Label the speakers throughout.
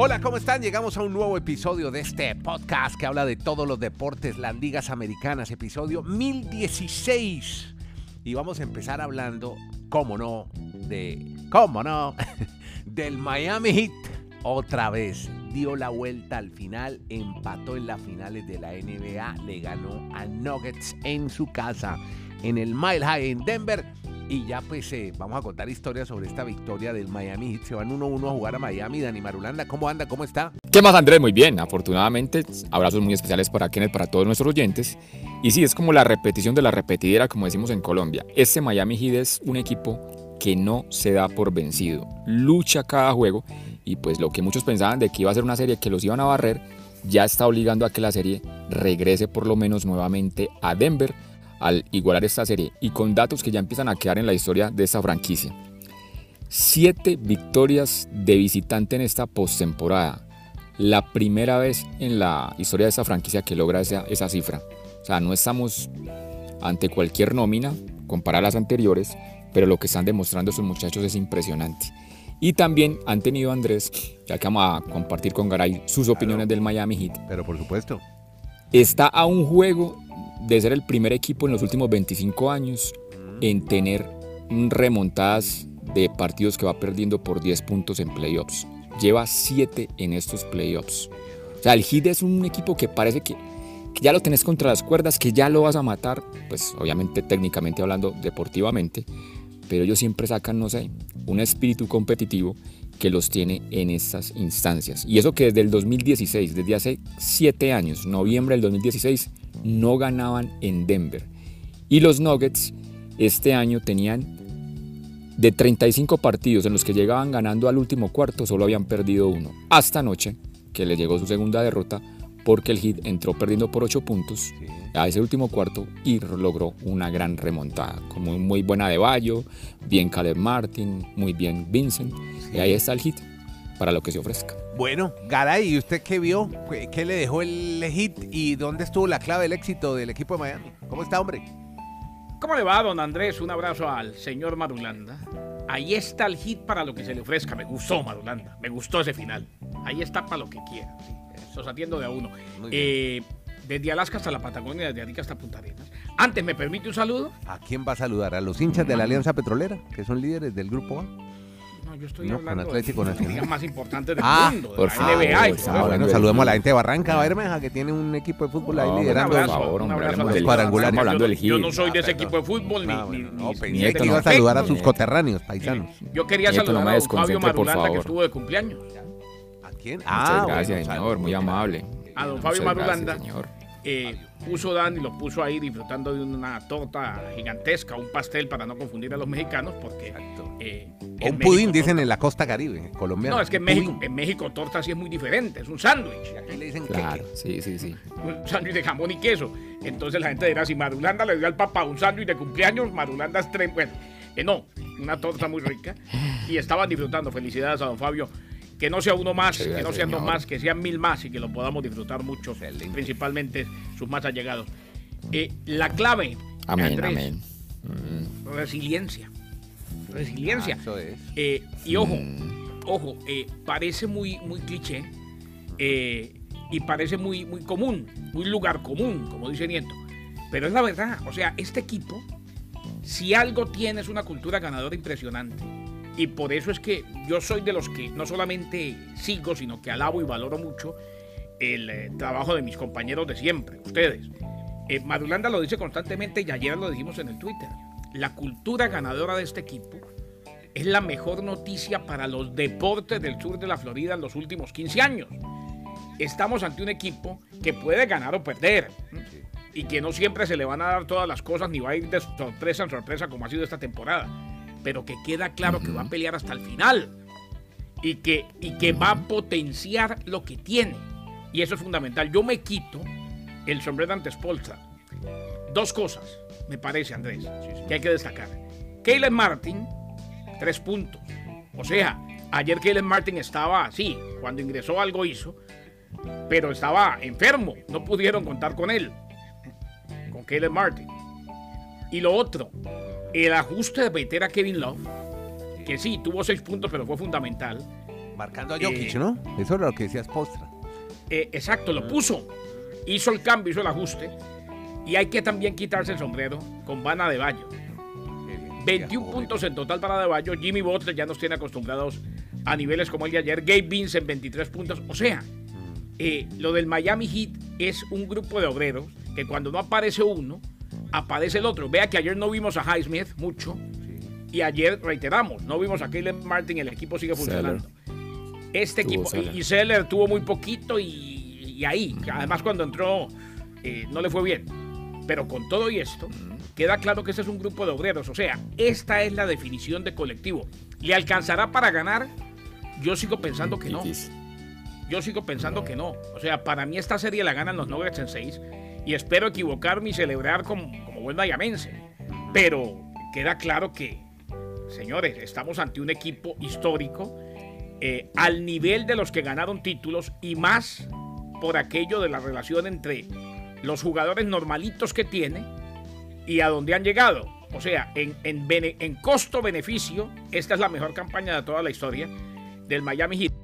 Speaker 1: Hola, ¿cómo están? Llegamos a un nuevo episodio de este podcast que habla de todos los deportes, las ligas americanas, episodio 1016. Y vamos a empezar hablando, cómo no, de, cómo no, del Miami Heat. Otra vez, dio la vuelta al final, empató en las finales de la NBA, le ganó a Nuggets en su casa, en el Mile High en Denver y ya pues eh, vamos a contar historias sobre esta victoria del Miami Heat. Se van 1-1 a jugar a Miami. Dani Marulanda, ¿cómo anda? ¿Cómo está?
Speaker 2: ¿Qué más Andrés? Muy bien, afortunadamente. Abrazos muy especiales para Kenneth, para todos nuestros oyentes. Y sí, es como la repetición de la repetidera, como decimos en Colombia. Este Miami Heat es un equipo que no se da por vencido. Lucha cada juego y pues lo que muchos pensaban de que iba a ser una serie que los iban a barrer, ya está obligando a que la serie regrese por lo menos nuevamente a Denver al igualar esta serie y con datos que ya empiezan a quedar en la historia de esta franquicia. Siete victorias de visitante en esta postemporada. La primera vez en la historia de esta franquicia que logra esa, esa cifra. O sea, no estamos ante cualquier nómina comparada a las anteriores, pero lo que están demostrando estos muchachos es impresionante. Y también han tenido Andrés, ya que vamos a compartir con Garay sus opiniones del Miami Heat.
Speaker 1: Pero por supuesto.
Speaker 2: Está a un juego de ser el primer equipo en los últimos 25 años en tener remontadas de partidos que va perdiendo por 10 puntos en playoffs. Lleva 7 en estos playoffs. O sea, el Heat es un equipo que parece que, que, ya lo tenés contra las cuerdas, que ya lo vas a matar, pues obviamente técnicamente hablando, deportivamente, pero ellos siempre sacan, no sé, un espíritu competitivo que los tiene en estas instancias. Y eso que desde el 2016, desde hace 7 años, noviembre del 2016, no ganaban en Denver. Y los Nuggets este año tenían de 35 partidos en los que llegaban ganando al último cuarto, solo habían perdido uno. Hasta anoche, que les llegó su segunda derrota, porque el Heat entró perdiendo por 8 puntos a ese último cuarto y logró una gran remontada. Como muy buena de Bayo, bien Caleb Martin, muy bien Vincent. Y ahí está el Heat para lo que se ofrezca.
Speaker 1: Bueno, Garay, ¿y usted qué vio? ¿Qué le dejó el hit y dónde estuvo la clave del éxito del equipo de Miami? ¿Cómo está, hombre?
Speaker 3: ¿Cómo le va, don Andrés? Un abrazo al señor Marulanda. Ahí está el hit para lo que se le ofrezca. Me gustó, Marulanda. Me gustó ese final. Ahí está para lo que quiera. Se atiendo de a uno. Eh, desde Alaska hasta la Patagonia, desde Arica hasta Punta Arenas. Antes, ¿me permite un saludo?
Speaker 1: ¿A quién va a saludar? ¿A los hinchas de la Alianza Petrolera, que son líderes del Grupo A?
Speaker 3: Yo estoy hablando de los días más importantes del
Speaker 1: ah,
Speaker 3: mundo,
Speaker 1: por
Speaker 3: la NBA.
Speaker 1: Ah, bueno, saludemos a la gente de Barranca, Bermeja, que tiene un equipo de fútbol ahí liderando.
Speaker 3: Un abrazo, un abrazo los
Speaker 1: cuadrangulares.
Speaker 3: Hablando del yo, yo no soy de ese equipo de fútbol, ni,
Speaker 1: no,
Speaker 3: ni,
Speaker 1: no,
Speaker 3: ni,
Speaker 1: pensé
Speaker 3: ni
Speaker 1: que iba a saludar a sus coterráneos, paisanos.
Speaker 3: Yo quería
Speaker 2: Nieto,
Speaker 3: saludar
Speaker 2: no
Speaker 3: a don Fabio
Speaker 2: por
Speaker 3: Marulanda, que
Speaker 2: favor.
Speaker 3: estuvo de cumpleaños.
Speaker 1: ¿A quién?
Speaker 2: Muchas
Speaker 1: Ah,
Speaker 2: gracias,
Speaker 1: bueno,
Speaker 2: señor, muy amable.
Speaker 3: A don Fabio Marulanda.
Speaker 2: señor.
Speaker 3: Eh, puso Dani, lo puso ahí disfrutando de una torta gigantesca, un pastel para no confundir a los mexicanos, porque eh,
Speaker 1: O un pudín, dicen
Speaker 3: torta-
Speaker 1: en la costa caribe, colombiana.
Speaker 3: No, es que en México, en México torta sí es muy diferente, es un sándwich.
Speaker 1: Aquí le dicen
Speaker 2: Claro,
Speaker 1: queque.
Speaker 2: sí, sí, sí.
Speaker 3: un sándwich de jamón y queso. Entonces la gente dirá, si Marulanda le dio al papá un sándwich de cumpleaños, Marulanda es tres... Bueno, eh, no, una torta muy rica. Y estaban disfrutando. Felicidades a don Fabio. Que no sea uno más, que no sean dos más, que sean mil más y que lo podamos disfrutar mucho,
Speaker 1: Excelente.
Speaker 3: principalmente sus más allegados. Eh, la clave,
Speaker 2: Amén,
Speaker 3: Andrés,
Speaker 2: amén. Mm,
Speaker 3: resiliencia. Resiliencia.
Speaker 1: Ah, eso es.
Speaker 3: Eh, y ojo,
Speaker 2: mm,
Speaker 3: ojo, eh, parece muy, muy cliché eh, y parece muy, muy común, muy lugar común, como dice Nieto. Pero es la verdad, o sea, este equipo, si algo tiene es una cultura ganadora impresionante. Y por eso es que yo soy de los que no solamente sigo, sino que alabo y valoro mucho el eh, trabajo de mis compañeros de siempre, ustedes. Eh, Madulanda lo dice constantemente y ayer lo dijimos en el Twitter. La cultura ganadora de este equipo es la mejor noticia para los deportes del sur de la Florida en los últimos 15 años. Estamos ante un equipo que puede ganar o perder y que no siempre se le van a dar todas las cosas ni va a ir de sorpresa en sorpresa como ha sido esta temporada, pero que queda claro que va a pelear hasta el final y que, y que va a potenciar lo que tiene. Y eso es fundamental. Yo me quito el sombrero ante Spolstra. Dos cosas, me parece, Andrés, que hay que destacar. Caleb Martin, tres puntos. O sea, ayer Caleb Martin estaba así, cuando ingresó algo hizo, pero estaba enfermo, no pudieron contar con él, con Caleb Martin. Y lo otro, el ajuste de meter a Kevin Love, que sí, tuvo seis puntos, pero fue fundamental.
Speaker 1: Marcando a Jokic, ¿no? Eso era lo que decías Postra.
Speaker 3: Eh, exacto, lo puso. Hizo el cambio, hizo el ajuste. Y hay que también quitarse el sombrero con Vana de Bayo. 21 puntos en total para De Bayo. Jimmy Butler ya nos tiene acostumbrados a niveles como el de ayer. Gabe Vince en 23 puntos. O sea, eh, lo del Miami Heat es un grupo de obreros que cuando no aparece uno, aparece el otro. Vea que ayer no vimos a Highsmith mucho. Y ayer reiteramos, no vimos a Caleb Martin, el equipo sigue funcionando. Este equipo, y Seller tuvo muy poquito y, ahí, además cuando entró eh, no le fue bien. Pero con todo y esto, queda claro que ese es un grupo de obreros. O sea, esta es la definición de colectivo. ¿Le alcanzará para ganar? Yo sigo pensando que no. Yo sigo pensando que no. O sea, para mí esta serie la ganan los Nuggets en 6 y espero equivocarme y celebrar como, como buen mayamense. Pero queda claro que, señores, estamos ante un equipo histórico eh, al nivel de los que ganaron títulos y más por aquello de la relación entre los jugadores normalitos que tiene y a donde han llegado. O sea, en, en, en costo-beneficio, esta es la mejor campaña de toda la historia del Miami Heat.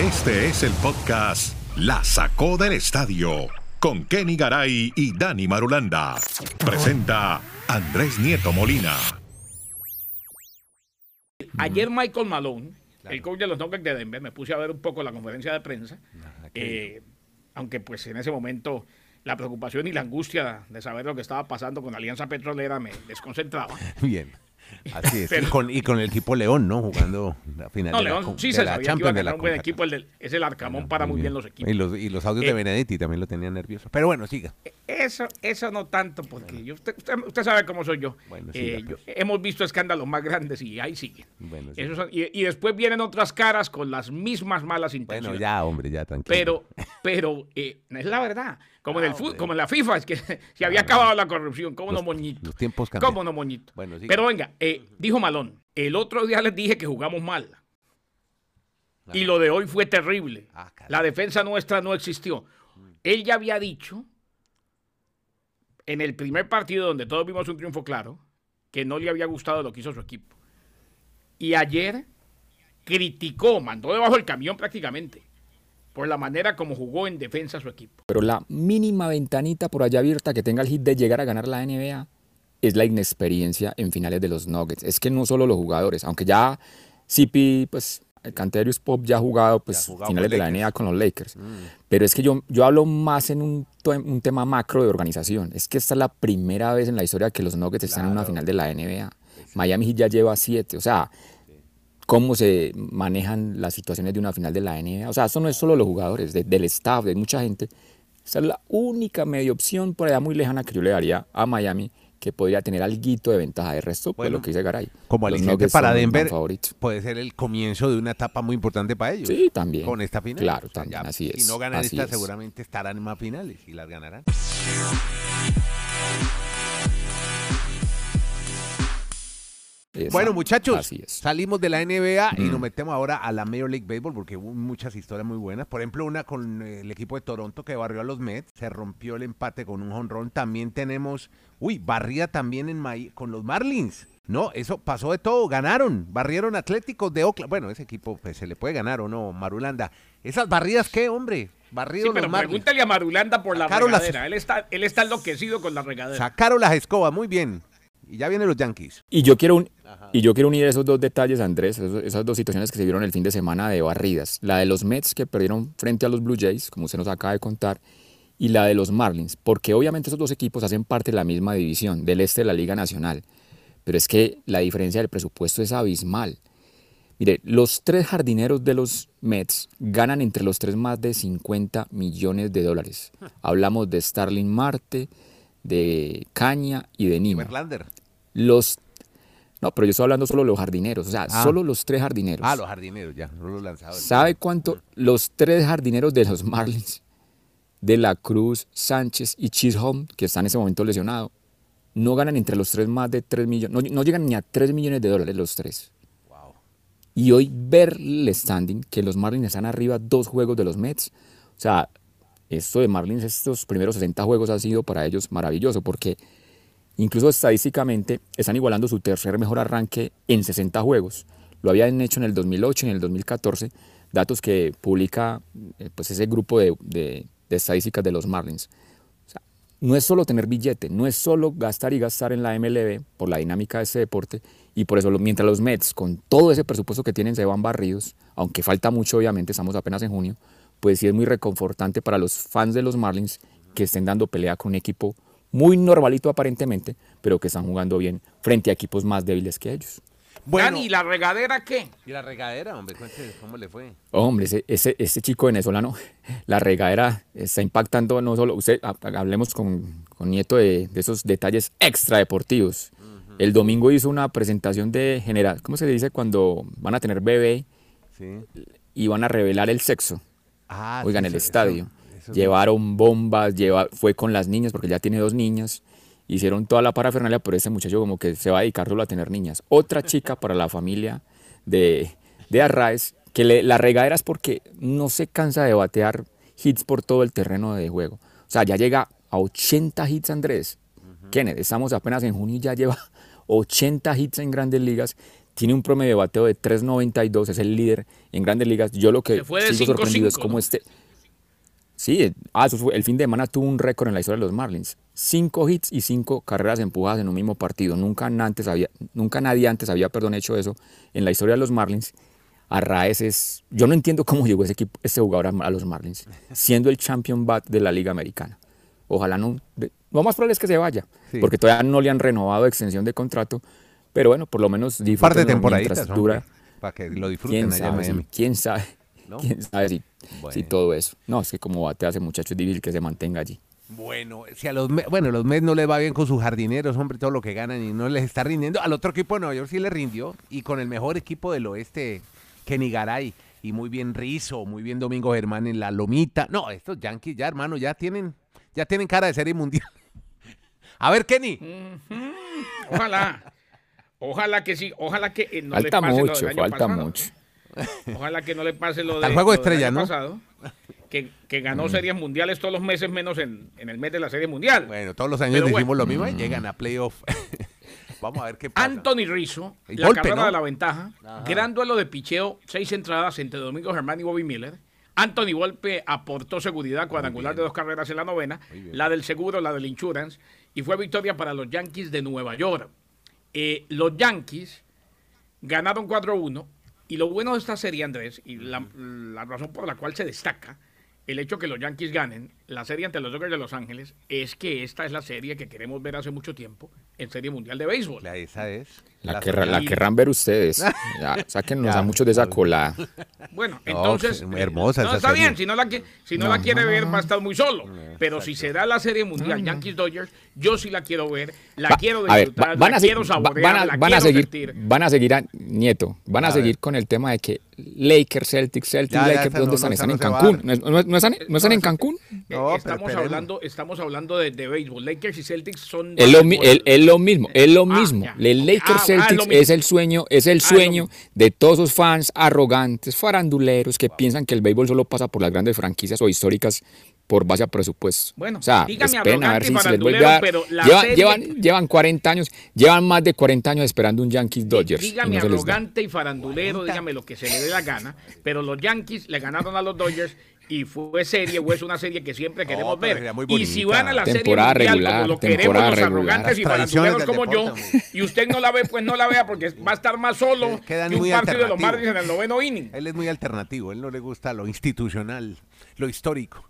Speaker 4: Este es el podcast La Sacó del Estadio con Kenny Garay y Dani Marulanda. Presenta Andrés Nieto Molina.
Speaker 3: Ayer Michael Malone, el coach de los Nuggets de Denver, me puse a ver un poco la conferencia de prensa, eh, aunque pues en ese momento la preocupación y la angustia de saber lo que estaba pasando con Alianza Petrolera me desconcentraba.
Speaker 1: Bien. Así es. y, con, el equipo León, ¿no? Jugando la final
Speaker 3: no, de León sí se sabía que iba a ganar un buen equipo. es el Arcamón para muy bien. los equipos.
Speaker 1: Y los, y los audios de eh, Benedetti también lo tenían nervioso. Pero bueno, siga.
Speaker 3: Eso, eso no tanto, porque yo, usted, usted, sabe cómo soy yo. Bueno, eh, pues. hemos visto escándalos más grandes y ahí siguen. Bueno, y, después vienen otras caras con las mismas malas intenciones.
Speaker 1: Bueno, ya, hombre, ya, tranquilo.
Speaker 3: Pero, pero eh, es la verdad. Como, en el ah, como en la FIFA, es que se había acabado la corrupción. ¿Cómo no, moñito?
Speaker 1: Los tiempos cambian.
Speaker 3: ¿Cómo no, moñito? Pero venga, eh, dijo Malón, el otro día les dije que jugamos mal. Y lo de hoy fue terrible. Ah, la defensa nuestra no existió. Él ya había dicho en el primer partido donde todos vimos un triunfo claro que no le había gustado lo que hizo su equipo. Y ayer criticó, mandó debajo del camión prácticamente por la manera como jugó en defensa su equipo.
Speaker 2: Pero la mínima ventanita por allá abierta que tenga el hit de llegar a ganar la NBA es la inexperiencia en finales de los Nuggets. Es que no solo los jugadores, aunque ya CP, pues el Canterius Pop ya ha jugado pues finales de la NBA con los Lakers. Mm. Pero es que yo, yo hablo más en un, un, tema macro de organización. Es que esta es la primera vez en la historia que los Nuggets están en una final de la NBA. Miami Heat ya lleva siete. O sea, cómo se manejan las situaciones de una final de la NBA. O sea, eso no es solo los jugadores, del staff, de mucha gente. Esa es la única media opción por allá muy lejana que yo le daría a Miami que podría tener algo de ventaja. De resto, pues lo que dice Garay.
Speaker 1: Como aliciente para Denver, puede ser el comienzo de una etapa muy importante para ellos.
Speaker 2: Sí, también.
Speaker 1: Con esta final.
Speaker 2: Claro, también, así es.
Speaker 1: Si no ganan esta, seguramente estarán en más finales y las ganarán. Bueno, muchachos, salimos de la NBA y nos mm. metemos ahora a la Major League Baseball porque hubo muchas historias muy buenas. Por ejemplo, una con el equipo de Toronto que barrió a los Mets, se rompió el empate con un honrón. También tenemos, uy, barría también en con los Marlins. No, eso pasó de todo, ganaron, barrieron Atléticos de Oakland. Bueno, ese equipo pues, se le puede ganar o no, Marulanda. ¿Esas barridas qué, hombre? Barrido sí,
Speaker 3: pero pregúntale a Marulanda por la regadera. Él, está, él está enloquecido con la regadera.
Speaker 1: Sacaron las escobas, muy bien. Y ya vienen los Yankees.
Speaker 2: Y yo quiero, un, y yo quiero unir esos dos detalles, Andrés, esas dos situaciones que se vieron el fin de semana de barridas. La de los Mets que perdieron frente a los Blue Jays, como usted nos acaba de contar, y la de los Marlins, porque obviamente esos dos equipos hacen parte de la misma división, del este de la Liga Nacional. Pero es que la diferencia del presupuesto es abismal. Mire, los tres jardineros de los Mets ganan entre los tres más de 50 millones de dólares. Hablamos de Starling Marte, de Caña y de Nima. Los no, pero yo estoy hablando solo de los jardineros, o sea, ah. solo los tres jardineros.
Speaker 1: Ah, los jardineros, ya, no los lanzadores.
Speaker 2: ¿Sabe cuánto los tres jardineros de los Marlins, de la Cruz, Sánchez y Chisholm, que están en ese momento lesionados, no ganan entre los tres más de 3 millones, no, llegan ni a 3 millones de dólares los tres. Wow. Y hoy ver el standing, que los Marlins están arriba dos juegos de los Mets, o sea, esto de Marlins, estos primeros 60 juegos ha sido para ellos maravilloso, porque Incluso estadísticamente están igualando su tercer mejor arranque en 60 juegos. lo habían hecho en el 2008 y en el 2014, datos que publica eh, pues ese grupo de, de- de estadísticas de los Marlins. No es solo tener billete, no es solo gastar y gastar en la MLB por la dinámica de ese deporte y por eso mientras los Mets con todo ese presupuesto que tienen se van barridos, aunque falta mucho obviamente, estamos apenas en junio, pues sí es muy reconfortante para los fans de los Marlins que estén dando pelea con un equipo muy normalito aparentemente, pero que están jugando bien frente a equipos más débiles que ellos.
Speaker 1: Bueno,
Speaker 3: ¿y la regadera qué?
Speaker 1: ¿y la regadera, hombre? Cuente cómo le fue.
Speaker 2: Hombre, ese, ese, ese chico venezolano, la regadera está impactando no solo, usted, ha- hablemos con, con Nieto de, de esos detalles extradeportivos. El domingo hizo una presentación de general, ¿cómo se dice cuando van a tener bebé
Speaker 1: Sí.
Speaker 2: y van a revelar el sexo?
Speaker 1: Ah,
Speaker 2: Oigan,
Speaker 1: sí,
Speaker 2: el estadio.
Speaker 1: eso- eso-
Speaker 2: Llevaron bombas, lleva, fue con las niñas, porque ya tiene dos niñas. Hicieron toda la parafernalia, pero ese muchacho como que se va a dedicar solo a tener niñas. Otra chica para la familia de, de Arraez, que le- la regadera es porque no se cansa de batear hits por todo el terreno de juego. O sea, ya llega a 80 hits, Andrés. Kenneth, estamos apenas en junio y ya lleva 80 hits en grandes ligas. Tiene un promedio de bateo de 3.92, es el líder en grandes ligas. Yo lo que
Speaker 3: Se fue de
Speaker 2: sigo
Speaker 3: 5-5,
Speaker 2: sorprendido es cómo
Speaker 3: ¿no?
Speaker 2: este... Sí, ah, eso fue- el fin de semana tuvo un récord en la historia de los Marlins. Cinco hits y cinco carreras empujadas en un mismo partido. Nunca, antes había, nunca nadie antes había perdón, hecho eso en la historia de los Marlins. Arraez es... Yo no entiendo cómo llegó ese, equipo, ese jugador a, a los Marlins, siendo el champion bat de la Liga Americana. Ojalá no... de- lo más probable es que se vaya,
Speaker 1: Sí.
Speaker 2: porque todavía no le han renovado extensión de contrato. Pero bueno, por lo menos
Speaker 1: Un par de
Speaker 2: disfrútenlo
Speaker 1: temporaditas,
Speaker 2: mientras dura.
Speaker 1: para que lo disfruten
Speaker 2: ¿Quién
Speaker 1: allá en
Speaker 2: sabe, si-. ¿Quién sabe?
Speaker 1: ¿No?
Speaker 2: ¿Quién sabe si, todo eso? No, es que como batea ese muchacho es difícil que se mantenga allí.
Speaker 1: Bueno, si a los Mets, bueno, los Mets no les va bien con sus jardineros, hombre, todo lo que ganan y no les está rindiendo. Al otro equipo de Nueva York sí le rindió y con el mejor equipo del oeste, Kenny Garay y muy bien Rizzo, muy bien Domingo Germán en la lomita. No, estos Yankees ya, hermano, ya tienen ya tienen cara de serie mundial. A ver, Kenny.
Speaker 3: Ojalá. Ojalá que sí, ojalá que eh, no le pase lo del
Speaker 2: mucho,
Speaker 3: año
Speaker 2: falta
Speaker 3: pasado.
Speaker 2: mucho.
Speaker 3: Ojalá que no le pase lo,
Speaker 1: Hasta
Speaker 3: de,
Speaker 1: el juego
Speaker 3: lo del
Speaker 1: estrella,
Speaker 3: año
Speaker 1: ¿no?
Speaker 3: pasado, que, que ganó series mundiales todos los meses menos en, en el mes de la serie mundial.
Speaker 1: Bueno, todos los años
Speaker 3: bueno.
Speaker 1: decimos lo mismo y llegan a playoff. Vamos a ver qué pasa.
Speaker 3: Anthony Rizzo,
Speaker 1: El
Speaker 3: la
Speaker 1: golpe,
Speaker 3: carrera
Speaker 1: ¿no?
Speaker 3: de la ventaja, gran duelo de picheo, seis entradas entre Domingo Germán y Bobby Miller. Anthony Volpe aportó seguridad cuadrangular de dos carreras en la novena, la del seguro, la del insurance, y fue victoria para los Yankees de Nueva York. Eh, los Yankees ganaron 4-1 y lo bueno de esta serie, Andrés, y la, la razón por la cual se destaca el hecho que los Yankees ganen la serie ante los Dodgers de Los Ángeles es que esta es la serie que queremos ver hace mucho tiempo en Serie Mundial de Béisbol.
Speaker 1: La- esa es.
Speaker 2: La, la querrán ver ustedes. Ya, sáquennos
Speaker 1: Ya.
Speaker 2: a muchos de esa cola.
Speaker 3: Bueno,
Speaker 1: No,
Speaker 3: entonces.
Speaker 1: que- hermosa
Speaker 3: no,
Speaker 1: esa
Speaker 3: está
Speaker 1: serie.
Speaker 3: bien, si no la, si no la quiere ver, va a estar muy solo. Pero si se da la serie mundial Yankees Dodgers, yo sí la quiero ver, la
Speaker 2: Va-
Speaker 3: quiero
Speaker 2: a ver,
Speaker 3: disfrutar,
Speaker 2: va- van
Speaker 3: la
Speaker 2: a,
Speaker 3: quiero saborear,
Speaker 2: van a,
Speaker 3: la
Speaker 2: van a seguir,
Speaker 3: sentir.
Speaker 2: van a seguir a Nieto, van a,
Speaker 1: A
Speaker 2: seguir
Speaker 1: ver.
Speaker 2: con el tema de que Lakers, Celtics, Celtics, Lakers, ¿dónde
Speaker 1: no-
Speaker 2: están?
Speaker 1: no,
Speaker 2: están en Cancún.
Speaker 1: dar.
Speaker 2: ¿No, no- no están, no están en Cancún?
Speaker 3: Eh,
Speaker 1: No, pero
Speaker 3: estamos, hablando, estamos hablando de, de béisbol. Lakers y Celtics son.
Speaker 2: Es lo, es- es lo mismo, es lo
Speaker 3: Ah,
Speaker 2: mismo.
Speaker 3: ya.
Speaker 2: El
Speaker 3: Ah,
Speaker 2: Lakers
Speaker 3: ah,
Speaker 2: Celtics
Speaker 3: mismo.
Speaker 2: es el sueño, es el
Speaker 3: Ah,
Speaker 2: sueño de todos esos fans arrogantes, faranduleros que piensan que el béisbol solo pasa por las grandes franquicias o históricas por base a presupuesto.
Speaker 3: Bueno,
Speaker 2: o sea,
Speaker 3: dígame
Speaker 2: esperen a ver
Speaker 3: arrogante y
Speaker 2: si se les vuelve a dar.
Speaker 3: farandulero, pero la
Speaker 2: Llevan,
Speaker 3: serie-
Speaker 2: llevan, llevan 40 años, llevan más de 40 años esperando un Yankees Dodgers. y
Speaker 3: Dígame
Speaker 2: no les da.
Speaker 3: arrogante y farandulero, dígame lo que se le dé la gana, pero los Yankees le ganaron a los Dodgers y fue serie o es una serie que siempre queremos ver. Y si van a la
Speaker 2: Temporada
Speaker 3: serie mundial
Speaker 2: regular,
Speaker 3: como lo queremos los
Speaker 2: regular.
Speaker 3: arrogantes y
Speaker 1: tradiciones
Speaker 3: faranduleros como yo, y usted no la ve, pues no la vea porque va a estar más solo
Speaker 1: Quedan
Speaker 3: que un
Speaker 1: muy
Speaker 3: partido de los. Marlins en el noveno inning.
Speaker 1: Él es muy alternativo, él no le gusta lo institucional, lo histórico.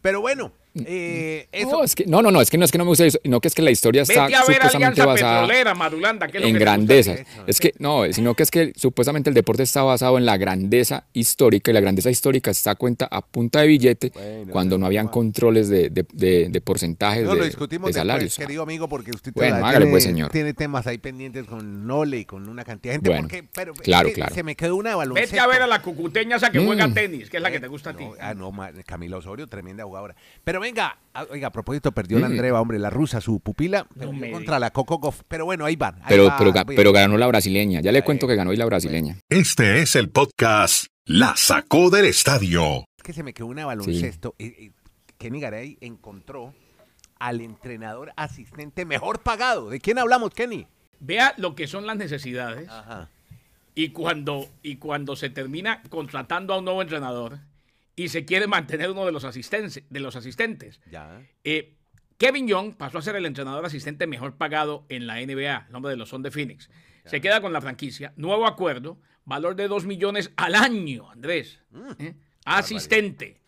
Speaker 1: Pero bueno, eh, eso.
Speaker 2: No, es que, no, no, no, es que no es que no me gusta eso, no que es que la historia está
Speaker 3: Vete a ver
Speaker 2: supuestamente basada
Speaker 3: Petrolera, Madulanda, que es lo
Speaker 2: en
Speaker 3: que te gusta a ti.
Speaker 2: grandezas. Es que no, sino que es que supuestamente el deporte está basado en la grandeza histórica y la grandeza histórica está a cuenta a punta de billete
Speaker 1: Bueno,
Speaker 2: cuando no habían controles de, de, de- de porcentajes
Speaker 1: No
Speaker 2: de,
Speaker 1: lo discutimos
Speaker 2: de salarios.
Speaker 1: después, querido amigo, porque usted
Speaker 2: Bueno,
Speaker 1: todavía
Speaker 2: hágale
Speaker 1: tiene,
Speaker 2: pues, señor.
Speaker 1: tiene temas ahí pendientes con Nole y con una cantidad de gente.
Speaker 2: Bueno,
Speaker 1: porque, pero es
Speaker 2: claro,
Speaker 1: que
Speaker 2: claro.
Speaker 1: Se me quedó una baloncesto.
Speaker 3: Vete a ver a la cucuteña esa que
Speaker 2: Mm.
Speaker 3: juega tenis, que es la que te gusta a ti.
Speaker 1: No, ah, no, Camila Osorio, tremenda jugadora. Pero venga, ah, oiga, a propósito, perdió la
Speaker 2: Mm.
Speaker 1: Andreva, hombre, la rusa, su pupila, perdió
Speaker 3: me
Speaker 1: contra la Coco Goff. Pero bueno, ahí van. ahí
Speaker 2: Pero,
Speaker 1: va,
Speaker 2: pero, ga-
Speaker 1: voy.
Speaker 2: pero ganó la brasileña. Ya le cuento que ganó hoy la brasileña.
Speaker 4: Este es el podcast La Sacó del Estadio.
Speaker 1: Es que se me quedó una de baloncesto. Eh, eh, Kenny Garay encontró al entrenador asistente mejor pagado. ¿De quién hablamos, Kenny?
Speaker 3: Vea lo que son las necesidades
Speaker 1: Ajá.
Speaker 3: Y cuando, y cuando se termina contratando a un nuevo entrenador y se quiere mantener uno de los asistentes, de los asistentes
Speaker 1: Ya.
Speaker 3: eh, Kevin Young pasó a ser el entrenador asistente mejor pagado en la NBA, el nombre de los Son de Phoenix. Se queda con la franquicia, nuevo acuerdo, valor de 2 millones al año, Andrés. ¿eh? Asistente.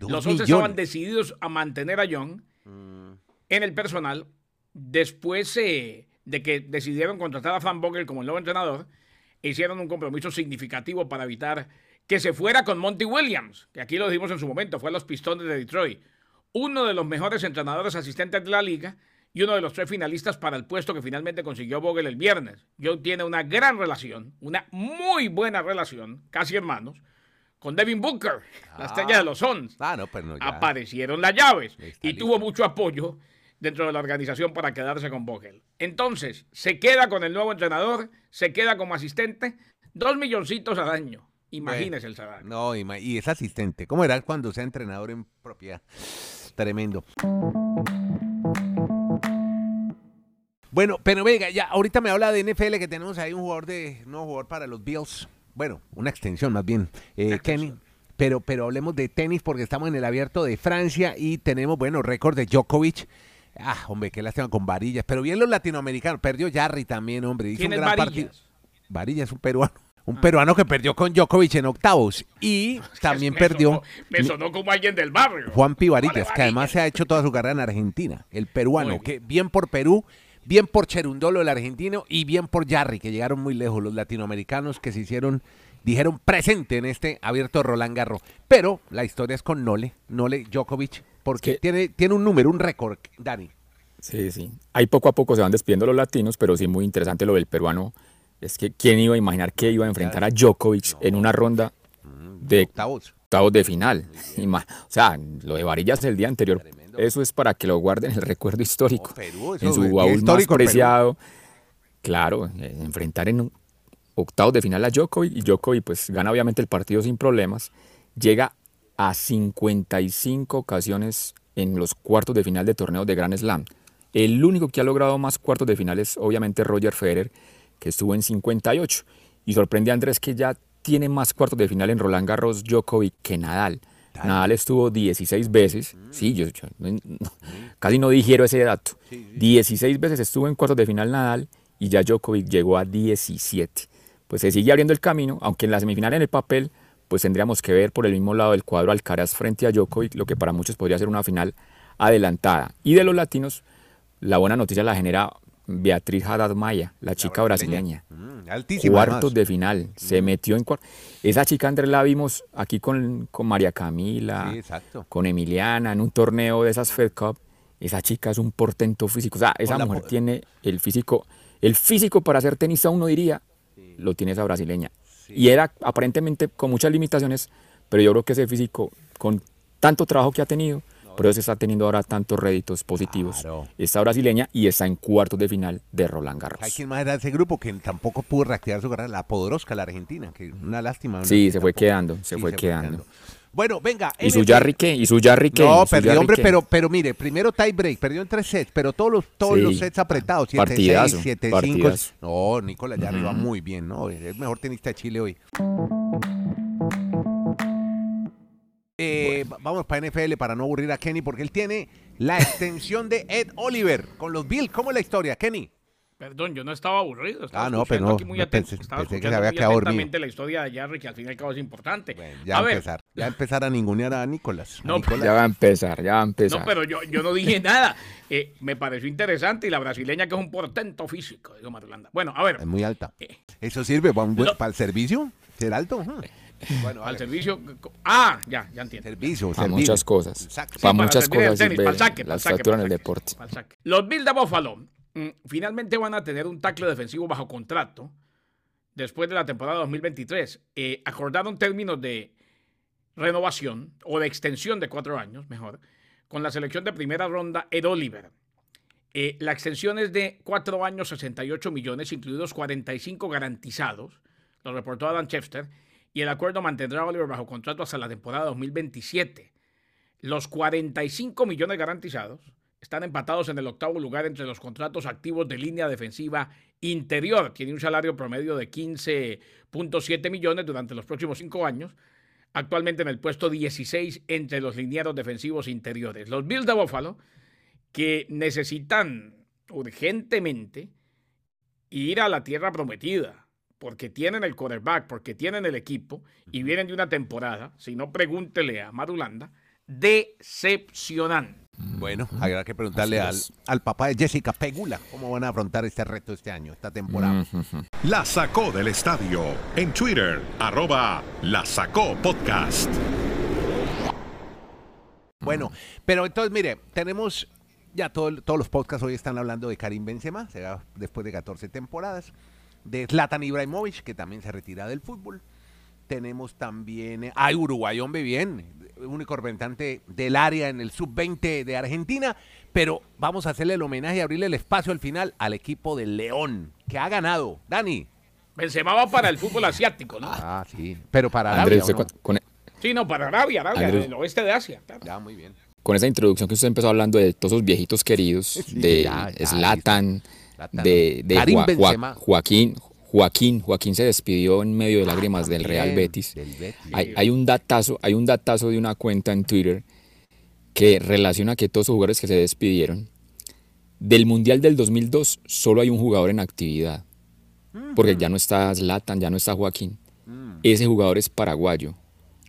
Speaker 3: Los 11
Speaker 1: millones.
Speaker 3: estaban decididos a mantener a Young en el personal después eh, de que decidieron contratar a Frank Vogel como el nuevo entrenador. Hicieron un compromiso significativo para evitar que se fuera con Monty Williams, que aquí lo dijimos en su momento, fue a los Pistones de Detroit. Uno de los mejores entrenadores asistentes de la liga y uno de los tres finalistas para el puesto que finalmente consiguió Vogel el viernes. Young tiene una gran relación, una muy buena relación, casi hermanos, con Devin Booker, la estrella de los Suns
Speaker 1: Ah, no, pero no, ya.
Speaker 3: aparecieron las llaves y
Speaker 1: listo.
Speaker 3: tuvo mucho apoyo dentro de la organización para quedarse con Vogel. Entonces, se queda con el nuevo entrenador, se queda como asistente, dos milloncitos al año. Imagínese el salario.
Speaker 1: No, y es asistente. ¿Cómo era cuando sea entrenador en propiedad? Tremendo. Bueno, pero venga, ya ahorita me habla de NFL que tenemos ahí un jugador de nuevo jugador para los Bills. Bueno, una extensión más bien, eh, Kenny. Pero, pero hablemos de tenis porque estamos en el abierto de Francia y tenemos, bueno, récord de Djokovic. Ah, hombre, qué lástima con varillas. Pero bien los latinoamericanos. Perdió Jarry también, hombre. Hizo
Speaker 3: ¿Quién
Speaker 1: un
Speaker 3: es
Speaker 1: gran
Speaker 3: Varillas?
Speaker 1: partido. Varillas es un peruano. Un peruano que perdió con Djokovic en octavos. Y también
Speaker 3: Me
Speaker 1: perdió
Speaker 3: sonó- me sonó como alguien del barrio.
Speaker 1: Juan P. Varillas,
Speaker 3: Vale,
Speaker 1: que además se ha hecho toda su carrera en Argentina. El peruano,
Speaker 3: Muy
Speaker 1: que bien por Perú, bien por Cherundolo, el argentino, y bien por Jarry, que llegaron muy lejos los latinoamericanos que se hicieron, dijeron presente en este abierto Roland Garros. Pero la historia es con Nole, Nole Djokovic, porque
Speaker 2: que-
Speaker 1: tiene, tiene un número, un récord, Dani.
Speaker 2: Sí, sí. Ahí poco a poco se van despidiendo los latinos, pero sí muy interesante lo del peruano. Es que quién iba a imaginar que iba a enfrentar a Djokovic en una ronda de
Speaker 1: Octavos.
Speaker 2: de final. O sea, lo de Varillas el día anterior, eso es para que lo guarden en el recuerdo histórico. En su baúl más preciado. Claro, eh, enfrentar en octavos de final a Djokovic y Djokovic pues gana obviamente el partido sin problemas. Llega a 55 ocasiones en los cuartos de final de torneos de Grand Slam. El único que ha logrado más cuartos de final es obviamente Roger Federer, que estuvo en 58. Y sorprende a Andrés que ya tiene más cuartos de final en Roland Garros Djokovic que Nadal. Nadal estuvo 16 veces. Sí, yo, yo no- no- casi no digiero ese dato. 16 veces estuvo en cuartos de final Nadal y ya Djokovic llegó a 17. Pues se sigue abriendo el camino, aunque en la semifinal en el papel, pues tendríamos que ver por el mismo lado del cuadro Alcaraz frente a Djokovic, lo que para muchos podría ser una final adelantada. Y de los latinos, la buena noticia la genera Beatriz Haddad Maya, la chica brasileña.
Speaker 1: Mm, altísima.
Speaker 2: Cuartos
Speaker 1: además.
Speaker 2: de final, se metió en cuartos. Esa chica Andrés la vimos aquí con, con María Camila,
Speaker 1: Sí,
Speaker 2: con Emiliana, en un torneo de esas Fed Cup. Esa chica es un portento físico. O sea, esa
Speaker 1: la
Speaker 2: mujer tiene el físico, el físico para ser tenista, uno diría, lo tiene esa brasileña. Y era aparentemente con muchas limitaciones, pero yo creo que ese físico, con tanto trabajo que ha tenido, por eso está teniendo ahora tantos réditos positivos.
Speaker 1: Claro.
Speaker 2: Esta brasileña y está en cuartos de final de Roland
Speaker 1: ¿Hay
Speaker 2: Garros.
Speaker 1: quién más era de ese grupo que tampoco pudo reactivar su carrera? La Podoroska, la argentina, que una lástima. ¿no?
Speaker 2: Sí, se fue
Speaker 1: Tampoco-
Speaker 2: quedando, se fue quedando.
Speaker 1: Bueno, venga.
Speaker 2: ¿Y su. Jarry qué? ¿Y su Jarry qué?
Speaker 1: No,
Speaker 2: ¿Y su
Speaker 1: perdió,
Speaker 2: Jarry
Speaker 1: hombre, pero, pero mire, primero tie break, perdió en tres sets, pero todos los, todos
Speaker 2: Sí.
Speaker 1: los sets apretados, 7-6,
Speaker 2: Partidazo,
Speaker 1: 7-5.
Speaker 2: partidazo.
Speaker 1: No, Nicolás ya arriba muy bien, ¿no? Es el mejor tenista de Chile hoy. Eh, va- Vamos para NFL para no aburrir a Kenny, porque él tiene la extensión de Ed Oliver con los Bills. ¿Cómo es la historia, Kenny?
Speaker 3: Perdón, yo no estaba aburrido. Estaba
Speaker 1: Ah, no, pero
Speaker 3: escuchando
Speaker 1: no,
Speaker 3: aquí muy
Speaker 1: no,
Speaker 3: atento,
Speaker 1: pensé-
Speaker 3: estaba
Speaker 1: pensé que se había quedado
Speaker 3: la historia de Jarry, que al fin y al cabo es importante.
Speaker 1: Bueno, ya
Speaker 3: a
Speaker 1: a
Speaker 3: ver,
Speaker 1: empezar. Ya va a empezar a ningunear a Nicolás. a
Speaker 3: No,
Speaker 1: Nicolás.
Speaker 2: Ya va a empezar, ya va a empezar.
Speaker 3: No, pero yo, yo no dije nada. Eh, me pareció interesante y la brasileña que es un portento físico, digo Marulanda. Bueno, a ver,
Speaker 1: Es muy alta. ¿Eso sirve para, un buen-
Speaker 3: Lo-
Speaker 1: para el servicio? ¿Ser alto? Ujú. Bueno,
Speaker 3: al
Speaker 1: vale.
Speaker 3: servicio. Ah, ya, ya entiendo.
Speaker 1: Servicio,
Speaker 2: Para
Speaker 1: servicio.
Speaker 2: muchas cosas.
Speaker 1: Exacto.
Speaker 2: Para
Speaker 3: Sí,
Speaker 2: muchas
Speaker 3: el
Speaker 2: cosas
Speaker 3: tenis, saque,
Speaker 2: la
Speaker 3: saque,
Speaker 2: estatura en el deporte.
Speaker 3: saque. Los Bills de Buffalo mm, finalmente van a tener un tackle defensivo bajo contrato después de la temporada 2023. Eh, acordaron términos de renovación o de extensión de cuatro años, mejor, con la selección de primera ronda Ed Oliver. Eh, la extensión es de cuatro años, 68 millones, incluidos 45 garantizados, lo reportó Adam Chester, y el acuerdo mantendrá a Oliver bajo contrato hasta la temporada 2027. Los 45 millones garantizados están empatados en el octavo lugar entre los contratos activos de línea defensiva interior. Tiene un salario promedio de 15.7 millones durante los próximos cinco años. Actualmente en el puesto 16 entre los linieros defensivos interiores. Los Bills de Buffalo, que necesitan urgentemente ir a la tierra prometida, porque tienen el quarterback, porque tienen el equipo y vienen de una temporada, si no pregúntele a Marulanda, decepcionante.
Speaker 1: Bueno, habrá que preguntarle al, al, papá de Jessica Pegula cómo van a afrontar este reto este año, esta temporada.
Speaker 4: La sacó del estadio en Twitter, arroba la sacó podcast.
Speaker 1: Bueno, pero entonces mire, tenemos ya todo, todos los podcasts hoy están hablando de Karim Benzema, será después de 14 temporadas, de Zlatan Ibrahimovic, que también se retira del fútbol. Tenemos también, hay Uruguay, hombre, bien, único representante del área en el sub-20 de Argentina, pero vamos a hacerle el homenaje y abrirle el espacio al final al equipo del León, que ha ganado. Dani.
Speaker 3: Benzema va para el fútbol asiático, ¿no?
Speaker 1: Ah, sí, pero para Arabia,
Speaker 2: Andrés,
Speaker 1: ¿o no?
Speaker 2: con,
Speaker 3: Sí, no, para Arabia, Arabia,
Speaker 2: Andrés.
Speaker 3: el oeste de Asia. claro.
Speaker 1: Ya, muy bien.
Speaker 2: con esa introducción que usted empezó hablando de todos esos viejitos queridos,
Speaker 1: Sí,
Speaker 2: de
Speaker 1: ya, ya,
Speaker 2: Zlatan,
Speaker 1: Zlatan.
Speaker 2: De, de. Joaquín, Joaquín, Joaquín se despidió en medio de lágrimas del Real
Speaker 1: Bien,
Speaker 2: Betis.
Speaker 1: del Betis.
Speaker 2: Hay, hay un datazo, hay un datazo de una cuenta en Twitter que relaciona que todos los jugadores que se despidieron del Mundial del 2002 solo hay un jugador en actividad. Porque ya no está Zlatan, ya no está Joaquín.
Speaker 1: Mm.
Speaker 2: Ese jugador es paraguayo,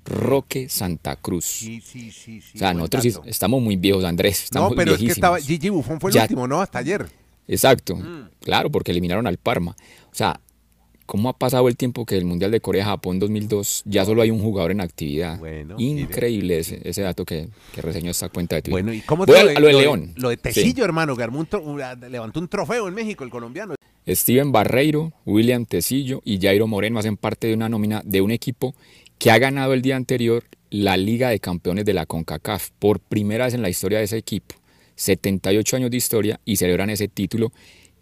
Speaker 2: Roque Santa Cruz.
Speaker 1: Sí, sí, sí,
Speaker 2: o sea, nosotros estamos muy viejos, Andrés. Estamos
Speaker 1: No, pero es que estaba. Gigi Buffon fue el
Speaker 2: Ya-
Speaker 1: último, ¿no? Hasta ayer.
Speaker 2: Exacto,
Speaker 1: Mm.
Speaker 2: claro, porque eliminaron al Parma. O sea, ¿cómo ha pasado el tiempo que el Mundial de Corea-Japón 2002 ya solo hay un jugador en actividad?
Speaker 1: Bueno,
Speaker 2: Increíble ese, ese dato que, que reseñó esta cuenta de Twitter.
Speaker 1: Bueno, ¿y cómo
Speaker 2: Voy
Speaker 1: te
Speaker 2: a, lo de León.
Speaker 1: Lo de
Speaker 2: Sí.
Speaker 1: Tecillo, hermano, que armó un una- levantó un trofeo en México, el colombiano.
Speaker 2: Steven Barreiro, William Tecillo y Jairo Moreno hacen parte de una nómina de un equipo que ha ganado el día anterior la Liga de Campeones de la CONCACAF por primera vez en la historia de ese equipo. 78 años de historia y celebran ese título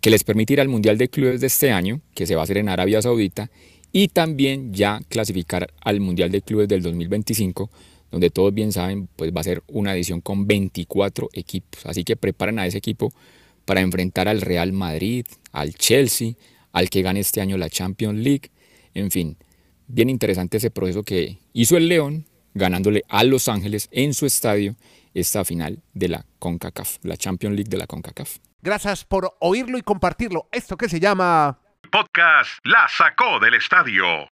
Speaker 2: que les permitirá al Mundial de Clubes de este año, que se va a hacer en Arabia Saudita, y también ya clasificar al Mundial de Clubes del 2025, donde todos bien saben, pues va a ser una edición con 24 equipos. Así que preparen a ese equipo para enfrentar al Real Madrid, al Chelsea, al que gane este año la Champions League. En fin, bien interesante ese proceso que hizo el León, ganándole a Los Ángeles en su estadio esta final de la CONCACAF, la Champions League de la CONCACAF.
Speaker 1: Gracias por oírlo y compartirlo. Esto que se llama...
Speaker 4: Podcast La sacó del estadio